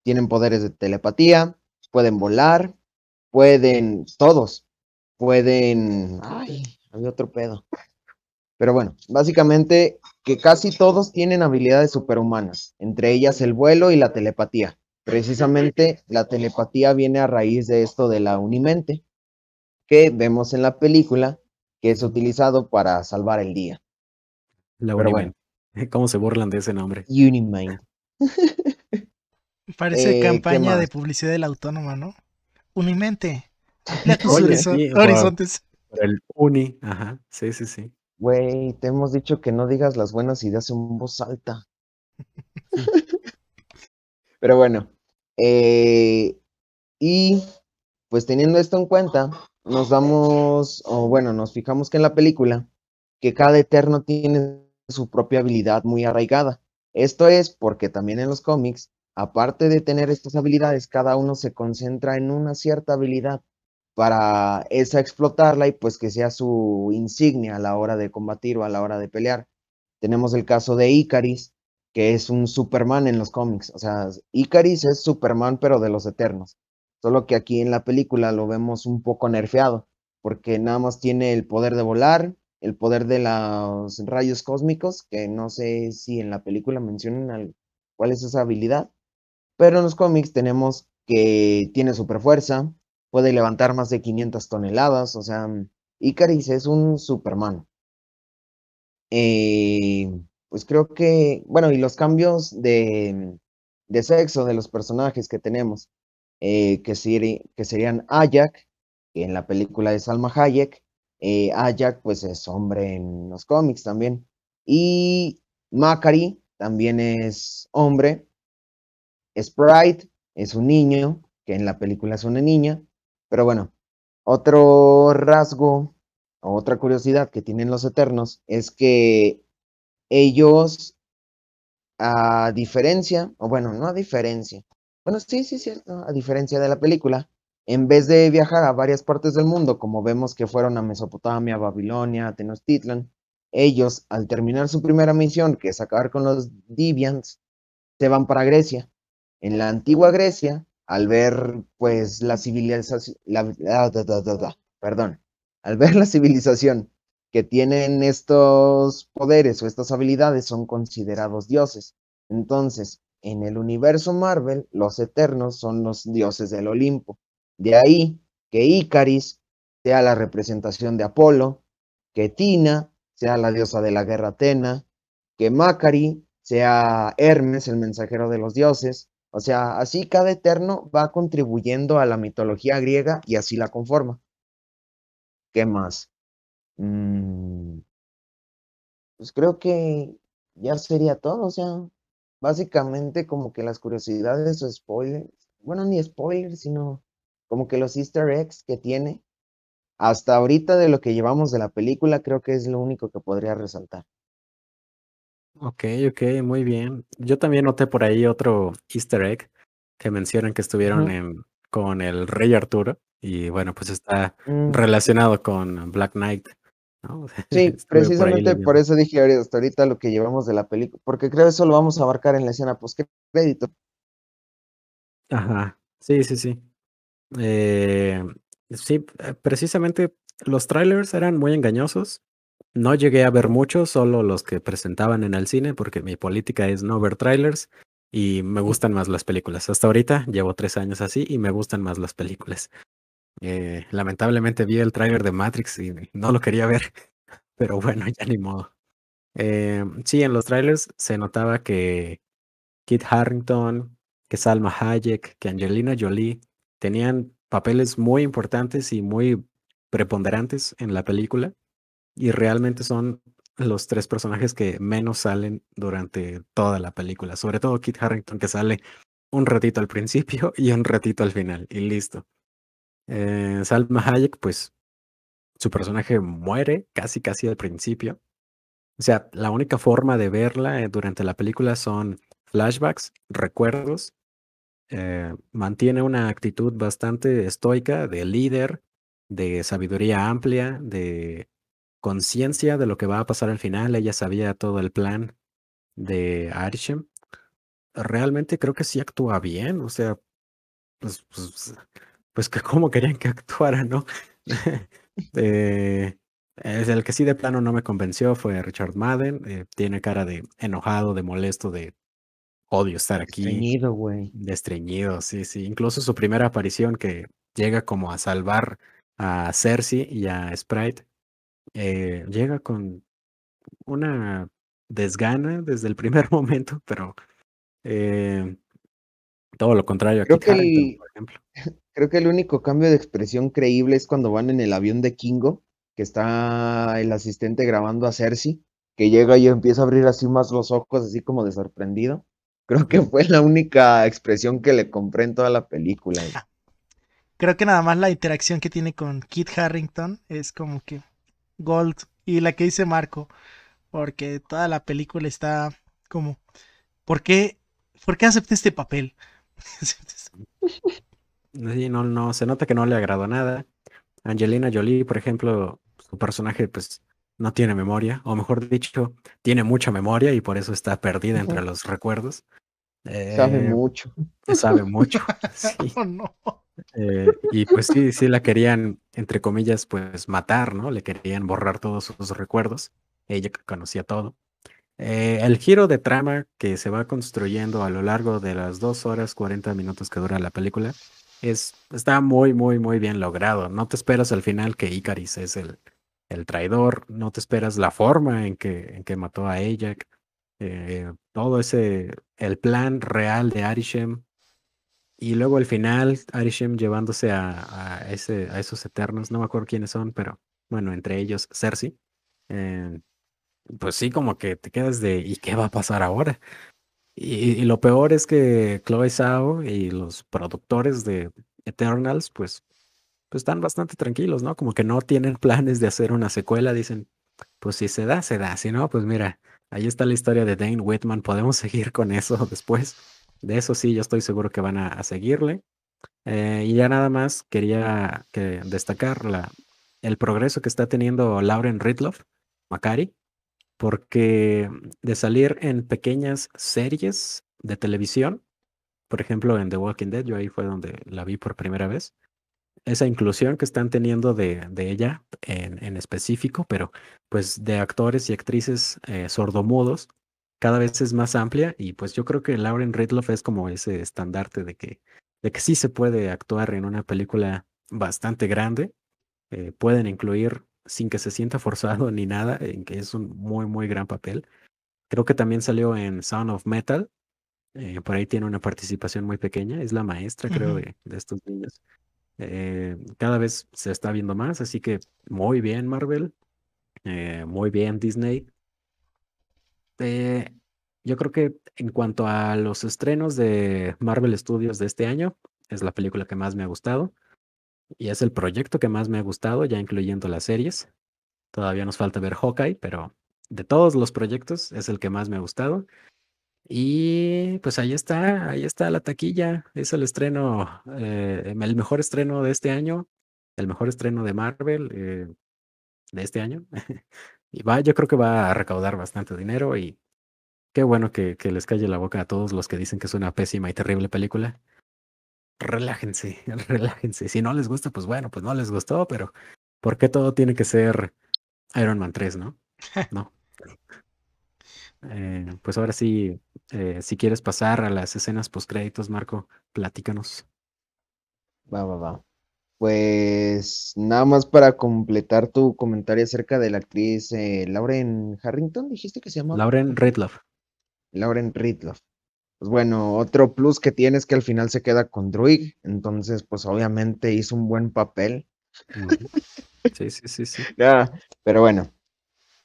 tienen poderes de telepatía, pueden volar, pueden, todos, pueden, ay, había otro pedo. Pero bueno, básicamente que casi todos tienen habilidades superhumanas, entre ellas el vuelo y la telepatía. Precisamente la telepatía viene a raíz de esto de la unimente, que vemos en la película, que es utilizado para salvar el día. La Pero Unimen. ¿Cómo se burlan de ese nombre? Unimind. Parece Eh, ¿qué campaña de publicidad de la autónoma, ¿no? Unimente. Oye, sí, horizontes. Por el Uni, ajá, sí, sí, sí. Güey, te hemos dicho que no digas las buenas ideas en voz alta. Pero bueno, Eh, y pues teniendo esto en cuenta, nos damos, o bueno, nos fijamos que en la película, que cada Eterno tiene su propia habilidad muy arraigada. Esto es porque también en los cómics, aparte de tener estas habilidades, cada uno se concentra en una cierta habilidad para esa explotarla y pues que sea su insignia a la hora de combatir o a la hora de pelear. Tenemos el caso de Icaris, que es un Superman en los cómics. O sea, Icaris es Superman, pero de los Eternos. Solo que aquí en la película lo vemos un poco nerfeado, porque nada más tiene el poder de volar, el poder de los rayos cósmicos, que no sé si en la película mencionan cuál es esa habilidad, pero en los cómics tenemos que tiene super fuerza, puede levantar más de 500 toneladas, o sea, Icaris es un Superman. Eh, pues creo que, bueno, y los cambios de, de sexo de los personajes que tenemos, eh, que, que serían que en la película de Salma Hayek, eh, Ajax pues es hombre en los cómics también, y Macari también es hombre, Sprite es un niño, que en la película es una niña, pero bueno, otro rasgo otra curiosidad que tienen los Eternos es que ellos, a diferencia, o bueno, no a diferencia, bueno, sí, sí, cierto, a diferencia de la película, en vez de viajar a varias partes del mundo, como vemos que fueron a Mesopotamia, Babilonia, Tenochtitlan, ellos, al terminar su primera misión, que es acabar con los Deviants, se van para Grecia. En la antigua Grecia, al ver pues la civilización, perdón, al ver la civilización que tienen estos poderes o estas habilidades son considerados dioses. Entonces, en el universo Marvel, los eternos son los dioses del Olimpo. De ahí que Icaris sea la representación de Apolo, que Tina sea la diosa de la guerra Atena, que Macari sea Hermes, el mensajero de los dioses, o sea, así cada eterno va contribuyendo a la mitología griega y así la conforma. ¿Qué más? Mm, pues creo que ya sería todo, o sea, básicamente como que las curiosidades o spoilers, bueno, ni spoilers, sino como que los easter eggs que tiene. Hasta ahorita de lo que llevamos de la película, creo que es lo único que podría resaltar. Ok, ok, muy bien. Yo también noté por ahí otro easter egg que mencionan que estuvieron en, con el Rey Arturo y bueno, pues está mm. relacionado con Black Knight. Sí, precisamente por, eso dije hasta ahorita lo que llevamos de la película, porque creo que eso lo vamos a abarcar en la escena post crédito. Ajá, sí, sí, sí. Eh, sí, eh, precisamente los trailers eran muy engañosos no llegué a ver muchos, solo los que presentaban en el cine, porque mi política es no ver trailers y me gustan más las películas. Hasta ahorita llevo tres años así y me gustan más las películas. Eh, lamentablemente vi el trailer de Matrix y no lo quería ver, pero bueno, ya ni modo. Eh, sí, en los trailers se notaba que Kit Harrington, que Salma Hayek, que Angelina Jolie tenían papeles muy importantes y muy preponderantes en la película y realmente son los tres personajes que menos salen durante toda la película. Sobre todo Kit Harrington, que sale un ratito al principio y un ratito al final, y listo. Eh, Salma Hayek, pues su personaje muere casi casi al principio. O sea, la única forma de verla eh, durante la película son flashbacks, recuerdos. Eh, mantiene una actitud bastante estoica de líder, de sabiduría amplia, de conciencia de lo que va a pasar al final. Ella sabía todo el plan de Arishem. Realmente creo que sí actúa bien. O sea, pues, pues, pues que cómo querían que actuara, ¿no? eh, el que sí de plano no me convenció fue Richard Madden. Eh, tiene cara de enojado, de molesto, de odio estar aquí. Estreñido, güey. De estreñido, sí, sí. Incluso su primera aparición que llega como a salvar a Cersei y a Sprite eh, llega con una desgana desde el primer momento, pero eh, todo lo contrario creo que el, por ejemplo. Creo que el único cambio de expresión creíble es cuando van en el avión de Kingo, que está el asistente grabando a Cersei, que llega y empieza a abrir así más los ojos, así como de sorprendido. Creo que fue la única expresión que le compré en toda la película. Creo que nada más la interacción que tiene con Kit Harrington es como que Gold. Y la que dice Marco, porque toda la película está como, ¿por qué, ¿por qué acepté este papel? Sí, no, no, se nota que no le agradó nada. Angelina Jolie, por ejemplo, su personaje pues no tiene memoria, o mejor dicho, tiene mucha memoria y por eso está perdida entre los recuerdos. sabe eh, mucho. Sabe mucho. sí. no. Eh, y pues sí, sí la querían, entre comillas, pues matar, ¿no? Le querían borrar todos sus recuerdos. Ella conocía todo. Eh, el giro de trama que se va construyendo a lo largo de las dos horas 40 minutos que dura la película es, está muy, muy, muy bien logrado. No te esperas al final que Icaris es el, el traidor, no te esperas la forma en que, en que mató a ella. Eh, todo ese, el plan real de Arishem y luego al final, Arishem llevándose a, a, ese, a esos eternos, no me acuerdo quiénes son, pero bueno, entre ellos Cersei. Eh, pues sí, como que te quedas de, ¿y qué va a pasar ahora? Y, lo peor es que Chloe Zhao y los productores de Eternals, pues, pues están bastante tranquilos, ¿no? Como que no tienen planes de hacer una secuela, dicen, pues si se da, se da, si no, pues mira, ahí está la historia de Dane Whitman, podemos seguir con eso después. De eso sí, yo estoy seguro que van a, seguirle. Eh, y ya nada más quería que destacar el progreso que está teniendo Lauren Ridloff, Macari, porque de salir en pequeñas series de televisión, por ejemplo en The Walking Dead, yo ahí fue donde la vi por primera vez, esa inclusión que están teniendo de, de ella en, en, específico, pero pues de actores y actrices eh, sordomudos, cada vez es más amplia y pues yo creo que Lauren Ridloff es como ese estandarte de que, de que sí se puede actuar en una película bastante grande. Eh, pueden incluir sin que se sienta forzado ni nada, en que es un muy, muy gran papel. Creo que también salió en Sound of Metal. Eh, por ahí tiene una participación muy pequeña. Es la maestra, creo, de, de, estos niños. Eh, cada vez se está viendo más, así que muy bien, Marvel. muy bien, Disney. Eh, yo creo que en cuanto a los estrenos de Marvel Studios de este año, es la película que más me ha gustado. Y es el proyecto que más me ha gustado, ya incluyendo las series. Todavía nos falta ver Hawkeye, pero de todos los proyectos es el que más me ha gustado. Y pues ahí está, ahí está la taquilla. Es el estreno, eh, el mejor estreno de este año, el mejor estreno de Marvel eh, de este año. Y va, yo creo que va a recaudar bastante dinero y qué bueno que, que les calle la boca a todos los que dicen que es una pésima y terrible película. Relájense, relájense. Si no les gusta, pues bueno, pues no les gustó, pero ¿por qué todo tiene que ser Iron Man 3, no? No. Eh, pues ahora sí, eh, si quieres pasar a las escenas post créditos, Marco, platícanos. Va, va, va. Pues nada más para completar tu comentario acerca de la actriz eh, Lauren Harrington, dijiste que se llama. Lauren Ridloff. Lauren Ridloff. Pues bueno, otro plus que tiene es que al final se queda con Druig, entonces pues obviamente hizo un buen papel. Sí, sí, sí, sí. Ya, pero bueno,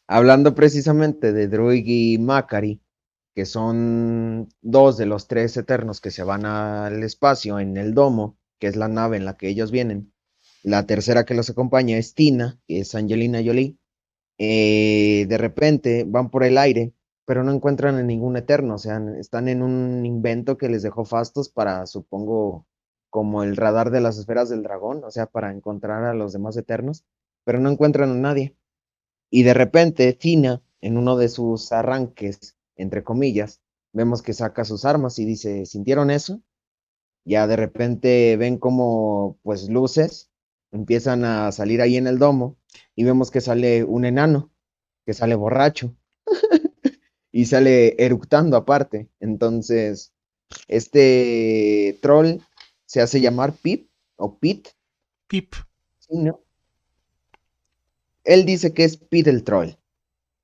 hablando precisamente de Druig y Macari, que son dos de los tres eternos que se van al espacio en el domo, que es la nave en la que ellos vienen. La tercera que los acompaña es Tina, que es Angelina Jolie. Eh, de repente van por el aire, pero no encuentran a ningún eterno, o sea, están en un invento que les dejó Fastos para, supongo, como el radar de las esferas del dragón, o sea, para encontrar a los demás eternos, pero no encuentran a nadie. Y de repente, Tina, en uno de sus arranques, entre comillas, vemos que saca sus armas y dice, ¿sintieron eso? ya de repente ven como pues luces empiezan a salir ahí en el domo y vemos que sale un enano que sale borracho y sale eructando aparte. Entonces, este troll se hace llamar Pip o Pit. Pip. ¿no? Él dice que es Pit el troll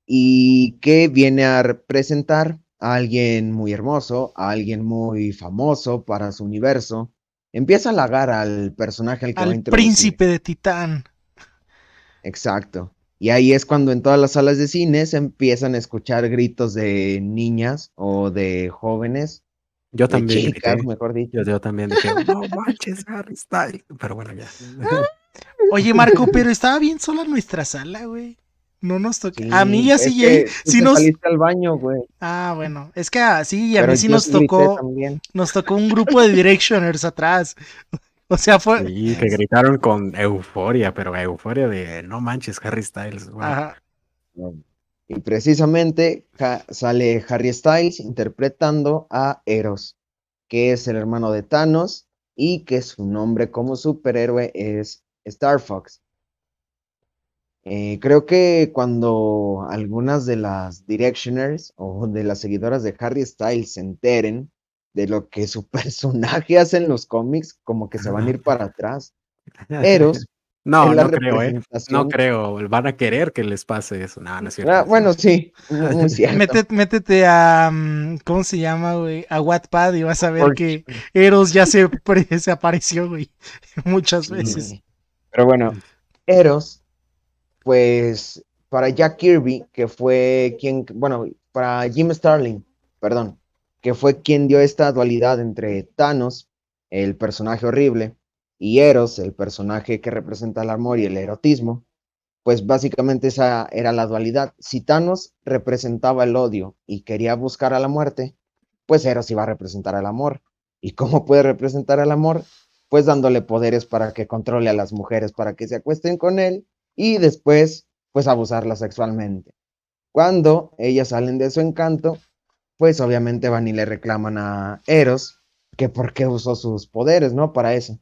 y que viene a representar a alguien muy hermoso, a alguien muy famoso para su universo. Empieza a halagar al personaje al que al príncipe de Titán. Exacto. Y ahí es cuando en todas las salas de cine se empiezan a escuchar gritos de niñas o de jóvenes Yo de también chicas, mejor dicho. Yo, yo también dije, no manches, Harry Styles. Pero bueno, ya. Oye, Marco, pero estaba bien sola nuestra sala, güey. No nos toca. a mí y a es CJ que tú sí nos. saliste al baño, güey. Ah, bueno. Es que así y a Pero mí sí nos tocó. también. Nos tocó un grupo de Directioners atrás. O sea, fue. Sí, que gritaron con euforia, pero euforia de no manches, Harry Styles. wow". Ajá. Y precisamente ja- sale Harry Styles interpretando a Eros, que es el hermano de Thanos y que su nombre como superhéroe es Star Fox. Eh, creo que cuando algunas de las Directioners o de las seguidoras de Harry Styles se enteren de lo que su personaje hace en los cómics, como que se van a ir para atrás. Eros No, no creo, ¿eh? No creo. Van a querer que les pase eso. No, no es cierto. Ah, bueno, sí, cierto. Métete, métete a. mm, ¿Cómo se llama, güey? A Wattpad y vas a ver Porque- que Eros ya se, pre- se apareció, güey. Muchas veces. Sí. Pero bueno, Eros, pues para Jack Kirby, que fue quien, bueno, para Jim Starlin, perdón, que fue quien dio esta dualidad entre Thanos, el personaje horrible, y Eros, el personaje que representa el amor y el erotismo, pues básicamente esa era la dualidad. Si Thanos representaba el odio y quería buscar a la muerte, pues Eros iba a representar el amor. ¿Y cómo puede representar el amor? Pues dándole poderes para que controle a las mujeres, para que se acuesten con él y después, pues abusarlas sexualmente. Cuando ellas salen de su encanto, pues obviamente van y le reclaman a Eros que por qué usó sus poderes, ¿no? Para eso.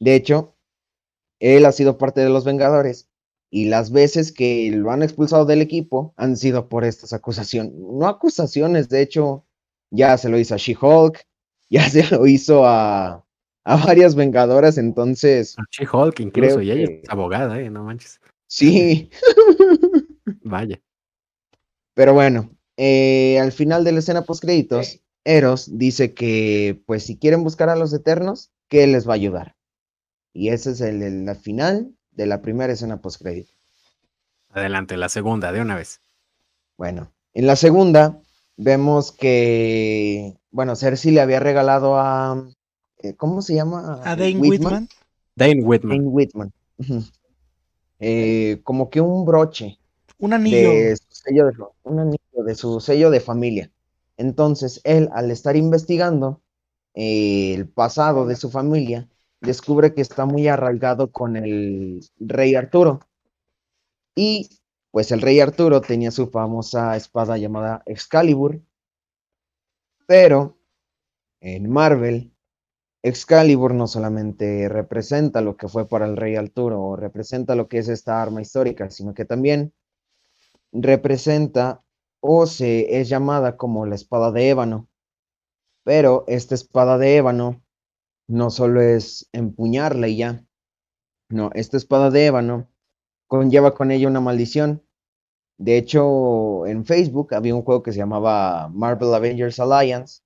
De hecho, él ha sido parte de los Vengadores y las veces que lo han expulsado del equipo han sido por estas acusaciones. No acusaciones, de hecho, ya se lo hizo a She-Hulk, ya se lo hizo a, a varias Vengadoras, entonces, She-Hulk incluso, y ella que- es abogada, ¿eh? No manches. sí. Vaya. Pero bueno, eh, al final de la escena post créditos, Eros dice que, pues, si quieren buscar a los Eternos, que les va a ayudar. Y ese es el, el- la final de la primera escena post crédito. Adelante, la segunda, de una vez. Bueno, en la segunda vemos que, bueno, Cersei le había regalado a, eh, ¿cómo se llama? A Dane Whitman. Dane Whitman. Dane Whitman. Eh, como que un broche Un anillo. de su sello de, fa- un anillo de su sello de familia. Entonces, él, al estar investigando eh, el pasado de su familia, descubre que está muy arraigado con el rey Arturo. Y pues el rey Arturo tenía su famosa espada llamada Excalibur, pero en Marvel, Excalibur no solamente representa lo que fue para el rey Arturo o representa lo que es esta arma histórica, sino que también representa o se es llamada como la espada de ébano. Pero esta espada de ébano no solo es empuñarla y ya. No, esta espada de ébano conlleva con ella una maldición. De hecho, en Facebook había un juego que se llamaba Marvel Avengers Alliance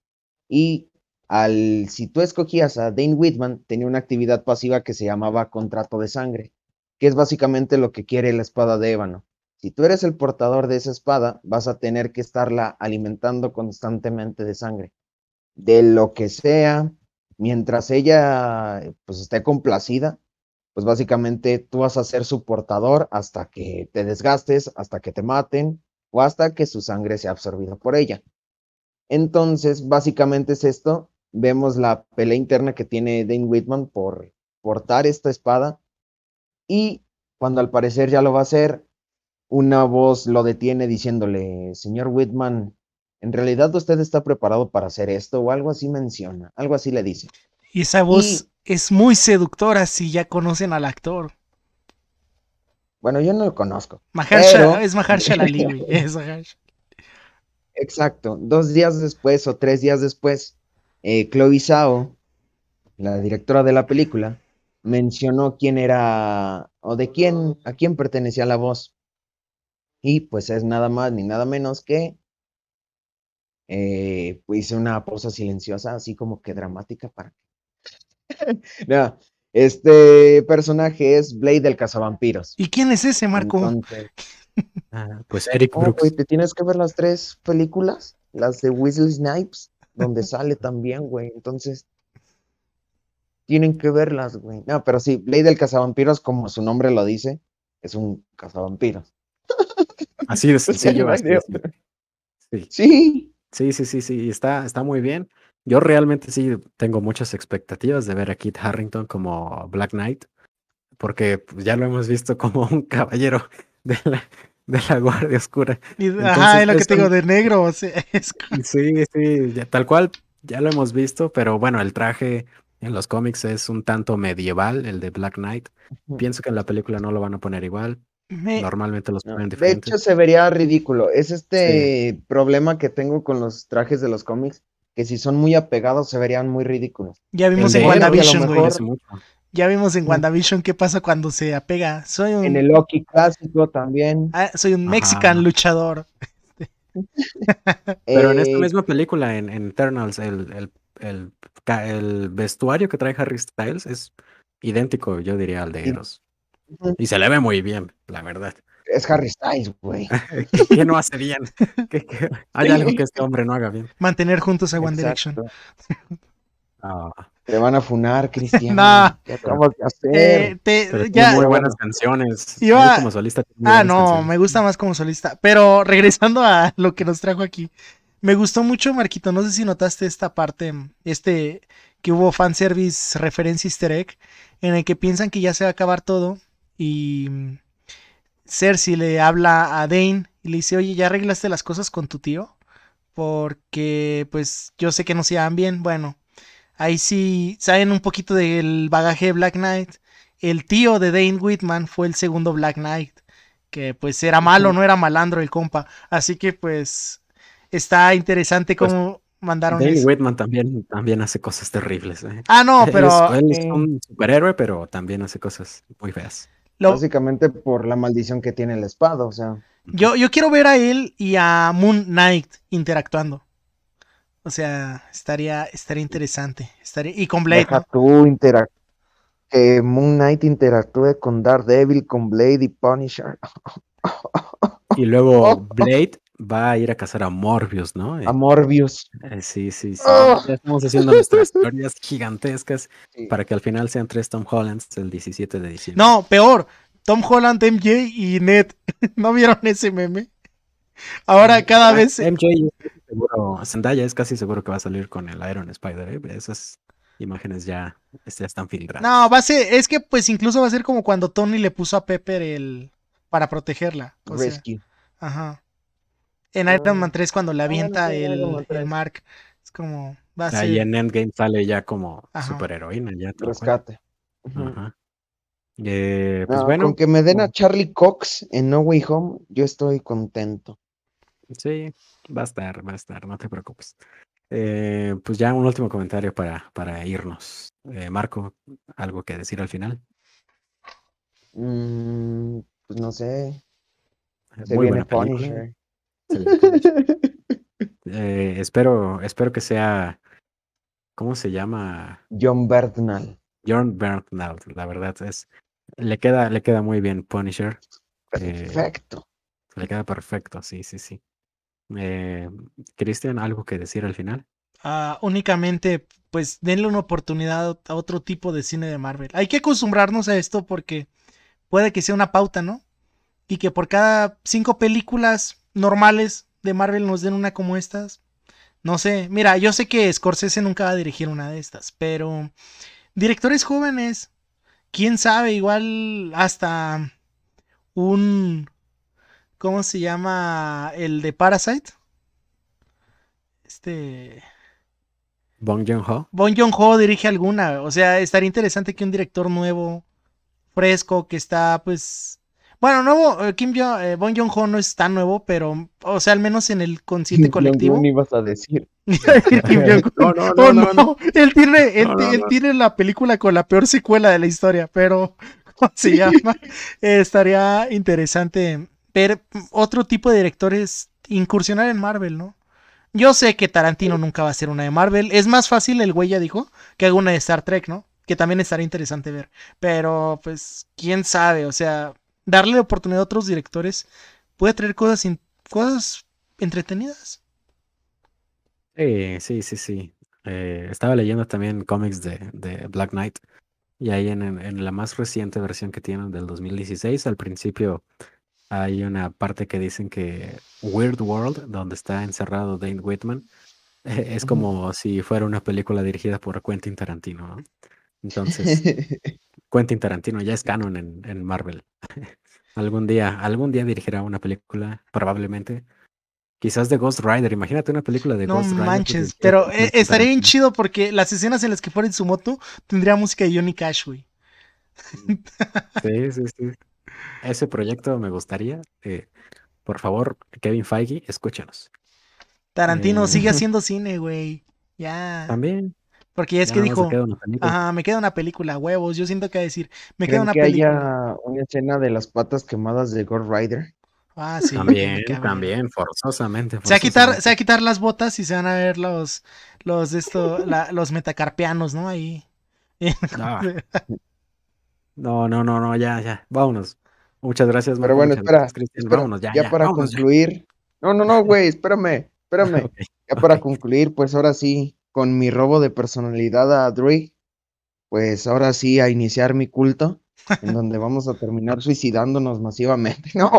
y al si tú escogías a Dane Whitman tenía una actividad pasiva que se llamaba contrato de sangre, que es básicamente lo que quiere la espada de ébano. Si tú eres el portador de esa espada, vas a tener que estarla alimentando constantemente de sangre, de lo que sea, mientras ella pues esté complacida, pues básicamente tú vas a ser su portador hasta que te desgastes, hasta que te maten o hasta que su sangre sea absorbida por ella. Entonces, básicamente es esto. Vemos la pelea interna que tiene Dane Whitman por portar esta espada y cuando al parecer ya lo va a hacer, una voz lo detiene diciéndole, señor Whitman, ¿en realidad usted está preparado para hacer esto? O algo así menciona, algo así le dice. Y esa voz es muy seductora si ya conocen al actor. Bueno, yo no lo conozco. Mahershala- Pero- Es Mahershala Ali, güey. Es Mahershala. Exacto. Dos días después o tres días después, eh, Chloe Zhao, la directora de la película, mencionó quién era o de quién, a quién pertenecía la voz. Y pues es nada más ni nada menos que eh, pues hice una pausa silenciosa, así como que dramática para No, este personaje es Blade del cazavampiros. ¿Y quién es ese, Marco? Entonces, Ah, pues Eric oh, Brooks. ¿te tienes que ver las tres películas? Las de Weasley Snipes. donde sale también, güey. Entonces, tienen que verlas, güey. No, pero sí, Blade del cazavampiros, como su nombre lo dice, es un cazavampiros. Así de sencillo. así de. Sí. Sí, Sí, sí, sí, sí, está, está muy bien. Yo realmente sí tengo muchas expectativas de ver a Kit Harrington como Black Knight, porque pues, ya lo hemos visto como un caballero de la, de la Guardia Oscura. Y- Entonces, ajá, es lo que es te digo, un- de negro. o sea, es co- Sí, sí, ya- tal cual, ya lo hemos visto, pero bueno, el traje en los cómics es un tanto medieval, el de Black Knight. Pienso que en la película no lo van a poner igual, me- normalmente los No, ponen de diferentes. hecho, se vería ridículo. Es este problema que tengo con los trajes de los cómics, que si son muy apegados se verían muy ridículos. ya vimos en de WandaVision, güey. Ya vimos en Mm. WandaVision qué pasa cuando se apega. Soy un, En el Loki clásico también. ah, soy un Ajá. Mexican luchador. Pero en esta Eh, misma película, en, en Eternals, el, el, el, ca- el vestuario que trae Harry Styles es idéntico, yo diría, al de Sí. Eros. Y se le ve muy bien, la verdad. Es Harry Styles, güey. ¿Qué, no hace bien? ¿Qué- qué- Hay algo que este hombre no haga bien. Mantener juntos a One Direction. Exacto. Ah, Te van a funar, Cristian. Nah. ¿Qué de hacer? Eh, te- pero ya, tiene muy buenas canciones. Iba- como solista Ah, no, canciones. me gusta más como solista. Pero regresando a lo que nos trajo aquí. Me gustó mucho, Marquito. No sé si notaste esta parte, este, que hubo fanservice, referencia easter egg, en el que piensan que ya se va a acabar todo. Y Cersei le habla a Dane y le dice, oye, ¿ya arreglaste las cosas con tu tío? Porque, pues, yo sé que no se llevan bien. Bueno, ahí sí saben un poquito del bagaje de Black Knight. El tío de Dane Whitman fue el segundo Black Knight. Que pues era malo, no era malandro el compa. Así que pues está interesante Pues, cómo mandaron Dane eso. Whitman también, también hace cosas terribles. ¿eh? Ah, no, Él es- pero él es, eh, un superhéroe, pero también hace cosas muy feas. Lo- Básicamente por la maldición que tiene la espada, o sea. yo, yo quiero ver a él y a Moon Knight interactuando. O sea, estaría, estaría interesante. Estaría, y con Blade, Deja ¿no? tú interac- que Moon Knight interactúe con Daredevil, con Blade y Punisher. Y luego Blade va a ir a cazar a Morbius, ¿no? Eh, A Morbius. eh, sí, sí, sí. Oh. Ya estamos haciendo nuestras teorías gigantescas Sí. para que al final sean tres Tom Hollands el 17 de diciembre. No, peor. Tom Holland, MJ y Ned. ¿No vieron ese meme? Ahora cada vez... MJ es casi seguro, Zendaya es casi seguro que va a salir con el Iron Spider, ¿eh? Esas imágenes ya, ya están filtradas. No, va a ser... Es que pues incluso va a ser como cuando Tony le puso a Pepper el... Para protegerla. O sea, Rescue. Ajá. En Iron Man 3 cuando le Ah, avienta el, Iron Man el 3. Mark. Es como... Va a O sea, y ser... en Endgame sale ya como Ajá. superheroína, ya. Rescate. Ajá. Eh, pues No, bueno, con que me den a Charlie Cox en No Way Home, yo estoy contento. sí, va a estar, va a estar, no te preocupes. Eh, pues ya un último comentario para, para irnos. Eh, Marco, ¿algo que decir al final? Mm, pues no sé. Eh, Se Muy viene buena. Punisher. Eh, espero, espero que sea, ¿cómo se llama? John Bernal. John Bernthal, la verdad es, le queda, le queda muy bien Punisher, Eh, Perfecto. le queda perfecto, sí, sí, sí. Eh, Cristian, ¿algo que decir al final? Ah, únicamente, pues denle una oportunidad a otro tipo de cine de Marvel. Hay que acostumbrarnos a esto porque puede que sea una pauta, ¿no? Y que por cada cinco películas normales de Marvel nos den una como estas. No sé, mira, yo sé que Scorsese nunca va a dirigir una de estas, pero directores jóvenes, quién sabe, igual hasta un... ¿Cómo se llama? El de Parasite. Este... Bong Joon-ho. Bon Joon-ho dirige alguna. O sea, estaría interesante que un director nuevo, fresco, que está, pues. Bueno, nuevo, eh, Kim Jo- eh, Bon Joon-ho no es tan nuevo, pero, o sea, al menos en el consciente colectivo. Jong-un ibas a decir. Kim Jong-un. No, no, Oh, no, no, no, Él tiene, él, No, ti- no, él no. tiene la película con la peor secuela de la historia, pero ¿cómo se llama? Eh, estaría interesante ver otro tipo de directores incursionar en Marvel, ¿no? Yo sé que Tarantino nunca va a ser una de Marvel. Es más fácil, el güey ya dijo, que haga una de Star Trek, ¿no? Que también estaría interesante ver. Pero, pues, quién sabe, o sea, darle oportunidad a otros directores puede traer cosas, cosas entretenidas. Sí, sí, sí, sí. Eh, estaba leyendo también cómics de, de Black Knight y ahí en, la más reciente versión que tienen del 2016, al principio hay una parte que dicen que Weird World, donde está encerrado Dane Whitman, es Ujú. como si fuera una película dirigida por Quentin Tarantino, ¿no? Entonces, Quentin Tarantino ya es canon en, en Marvel. Algún día, algún día dirigirá una película, probablemente. Quizás de Ghost Rider. Imagínate una película de No Ghost Rider. manches, dirigida pero eh, estaría bien chido porque las escenas en las que fuera en su moto tendría música de Johnny Cash, güey. Sí, sí, sí. Ese proyecto me gustaría. eh, por favor, Kevin Feige, escúchanos. Tarantino Eh, sigue haciendo cine, güey. Ya. también. Porque ya es ya que dijo, queda una película. ajá, me queda una película, huevos. Yo siento que decir, me queda ¿Creen una que película. haya una escena de las patas quemadas de Ghost Rider? Ah, sí, También, también, forzosamente, Se va a quitar, se va a quitar las botas y se van a ver los, los de esto, la- los metacarpianos, ¿no? Ahí. Ah, no, no, no, no, ya, ya. Vámonos. Muchas gracias, Pero bueno, espera, gracias, Cristian. espera, Vámonos, ya, ya ya. para Vámonos ya. concluir. No, no, no, güey, espérame, espérame. Ya para concluir, pues ahora sí, con mi robo de personalidad a Dre, pues ahora sí a iniciar mi culto, en donde vamos a terminar suicidándonos masivamente. No.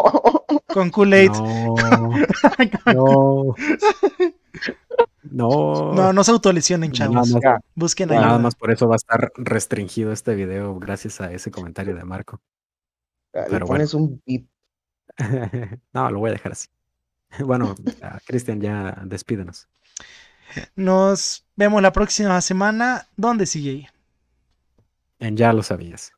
Con Kool-Aid. No, no, No, no. no se autolesionen, Nada chavos. más, Ya, Busquen ya. nada más por eso va a estar restringido este video gracias a ese comentario de Marco. Le Pero bueno, pones un pip. no, lo voy a dejar así. Bueno, ah, Cristian, ya despídenos. Nos vemos la próxima semana. ¿Dónde sigue? En ya lo sabías.